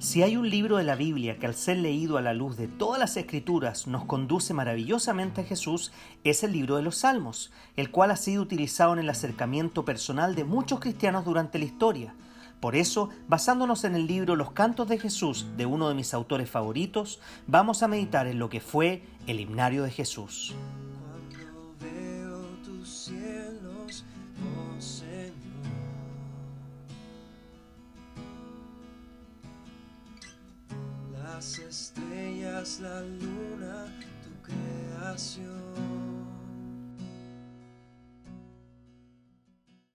Si hay un libro de la Biblia que al ser leído a la luz de todas las escrituras nos conduce maravillosamente a Jesús, es el libro de los Salmos, el cual ha sido utilizado en el acercamiento personal de muchos cristianos durante la historia. Por eso, basándonos en el libro Los Cantos de Jesús de uno de mis autores favoritos, vamos a meditar en lo que fue el himnario de Jesús. Las estrellas, la luna, tu creación.